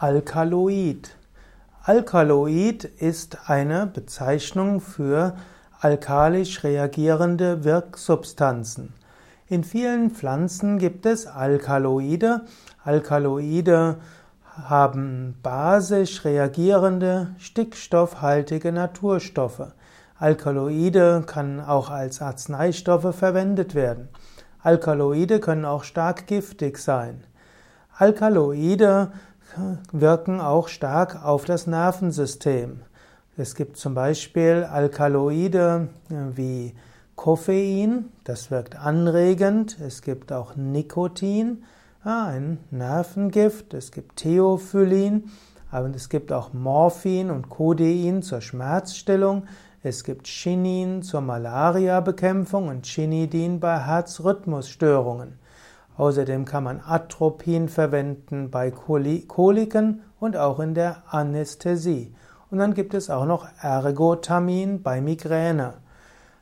Alkaloid. Alkaloid ist eine Bezeichnung für alkalisch reagierende Wirksubstanzen. In vielen Pflanzen gibt es Alkaloide. Alkaloide haben basisch reagierende, stickstoffhaltige Naturstoffe. Alkaloide können auch als Arzneistoffe verwendet werden. Alkaloide können auch stark giftig sein. Alkaloide wirken auch stark auf das Nervensystem. Es gibt zum Beispiel Alkaloide äh, wie Koffein, das wirkt anregend. Es gibt auch Nikotin, ein Nervengift. Es gibt Theophyllin, aber es gibt auch Morphin und Codein zur Schmerzstillung. Es gibt Chinin zur Malariabekämpfung und Chinidin bei Herzrhythmusstörungen. Außerdem kann man Atropin verwenden bei Koliken und auch in der Anästhesie. Und dann gibt es auch noch Ergotamin bei Migräne.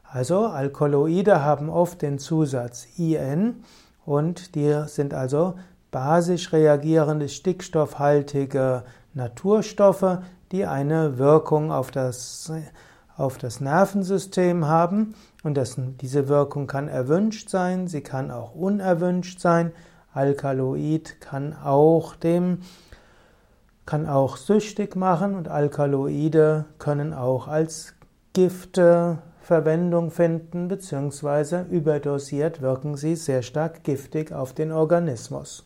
Also Alkaloide haben oft den Zusatz IN und die sind also basisch reagierende stickstoffhaltige Naturstoffe, die eine Wirkung auf das auf das Nervensystem haben und das, diese Wirkung kann erwünscht sein, sie kann auch unerwünscht sein. Alkaloid kann auch dem kann auch süchtig machen und Alkaloide können auch als Gifte Verwendung finden, beziehungsweise überdosiert wirken sie sehr stark giftig auf den Organismus.